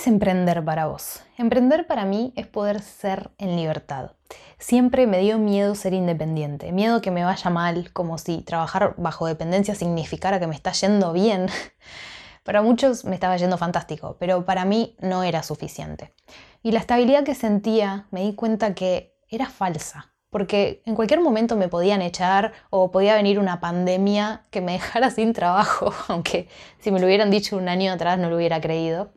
Es emprender para vos? Emprender para mí es poder ser en libertad. Siempre me dio miedo ser independiente, miedo que me vaya mal, como si trabajar bajo dependencia significara que me está yendo bien. Para muchos me estaba yendo fantástico, pero para mí no era suficiente. Y la estabilidad que sentía me di cuenta que era falsa, porque en cualquier momento me podían echar o podía venir una pandemia que me dejara sin trabajo, aunque si me lo hubieran dicho un año atrás no lo hubiera creído.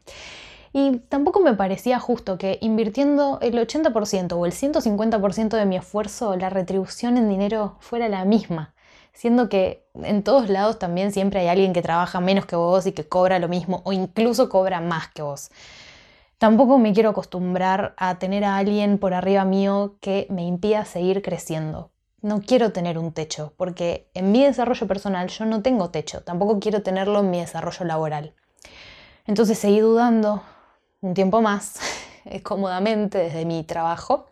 Y tampoco me parecía justo que invirtiendo el 80% o el 150% de mi esfuerzo, la retribución en dinero fuera la misma, siendo que en todos lados también siempre hay alguien que trabaja menos que vos y que cobra lo mismo o incluso cobra más que vos. Tampoco me quiero acostumbrar a tener a alguien por arriba mío que me impida seguir creciendo. No quiero tener un techo, porque en mi desarrollo personal yo no tengo techo, tampoco quiero tenerlo en mi desarrollo laboral. Entonces seguí dudando, un tiempo más, cómodamente desde mi trabajo,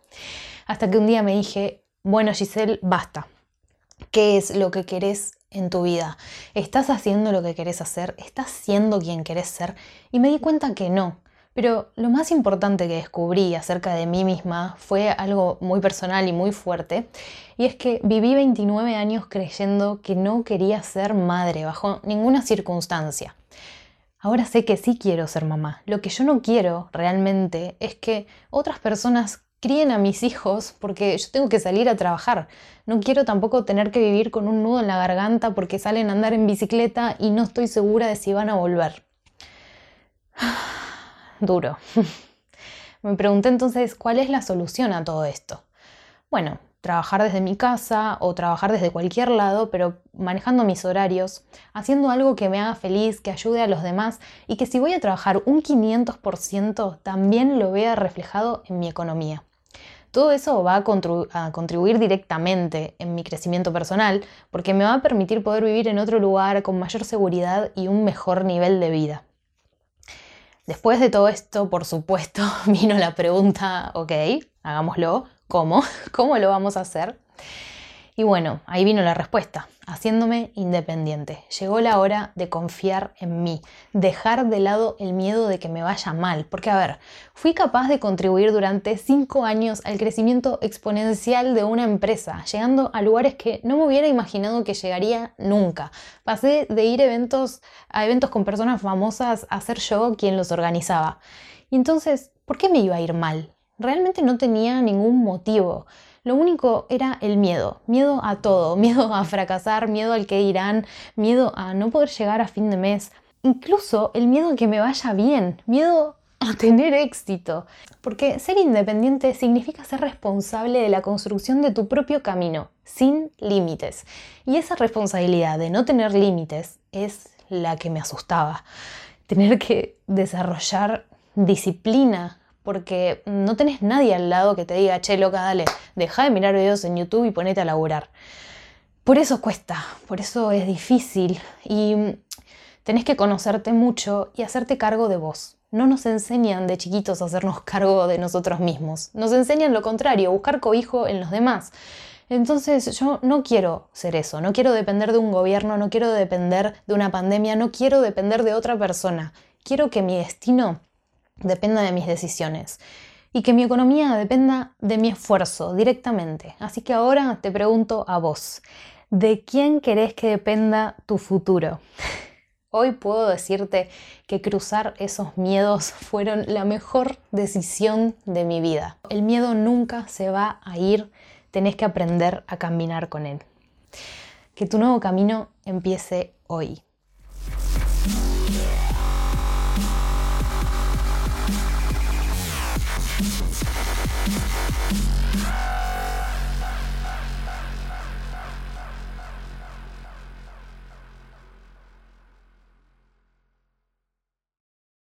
hasta que un día me dije, bueno Giselle, basta. ¿Qué es lo que querés en tu vida? ¿Estás haciendo lo que querés hacer? ¿Estás siendo quien querés ser? Y me di cuenta que no. Pero lo más importante que descubrí acerca de mí misma fue algo muy personal y muy fuerte, y es que viví 29 años creyendo que no quería ser madre bajo ninguna circunstancia. Ahora sé que sí quiero ser mamá. Lo que yo no quiero realmente es que otras personas críen a mis hijos porque yo tengo que salir a trabajar. No quiero tampoco tener que vivir con un nudo en la garganta porque salen a andar en bicicleta y no estoy segura de si van a volver. Duro. Me pregunté entonces cuál es la solución a todo esto. Bueno, trabajar desde mi casa o trabajar desde cualquier lado, pero manejando mis horarios, haciendo algo que me haga feliz, que ayude a los demás y que si voy a trabajar un 500% también lo vea reflejado en mi economía. Todo eso va a, a, contribuir directamente en mi crecimiento personal porque me va a permitir poder vivir en otro lugar con mayor seguridad y un mejor nivel de vida. Después de todo esto, por supuesto, vino la pregunta, ok, hagámoslo, ¿Cómo? ¿Cómo lo vamos a hacer? Y bueno, ahí vino la respuesta, haciéndome independiente. Llegó la hora de confiar en mí, dejar de lado el miedo de que me vaya mal, porque a ver, fui capaz de contribuir durante cinco años al crecimiento exponencial de una empresa, llegando a lugares que no me hubiera imaginado que llegaría nunca. Pasé de ir eventos, a eventos con personas famosas a ser yo quien los organizaba. Y entonces, ¿por qué me iba a ir mal? Realmente no tenía ningún motivo. Lo único era el miedo, miedo a todo, miedo a fracasar, miedo al que dirán, miedo a no poder llegar a fin de mes, incluso el miedo a que me vaya bien, miedo a tener éxito. Porque ser independiente significa ser responsable de la construcción de tu propio camino, sin límites. Y esa responsabilidad de no tener límites es la que me asustaba. Tener que desarrollar disciplina porque no tenés nadie al lado que te diga, che, loca, dale, deja de mirar videos en YouTube y ponete a laburar. Por eso cuesta, por eso es difícil y tenés que conocerte mucho y hacerte cargo de vos. No nos enseñan de chiquitos a hacernos cargo de nosotros mismos. Nos enseñan lo contrario, buscar cobijo en los demás. Entonces yo no quiero ser eso, no quiero depender de un gobierno, no quiero depender de una pandemia, no quiero depender de otra persona. Quiero que mi destino dependa de mis decisiones y que mi economía dependa de mi esfuerzo directamente. Así que ahora te pregunto a vos, ¿de quién querés que dependa tu futuro? Hoy puedo decirte que cruzar esos miedos fueron la mejor decisión de mi vida. El miedo nunca se va a ir, tenés que aprender a caminar con él. Que tu nuevo camino empiece hoy. Yeah!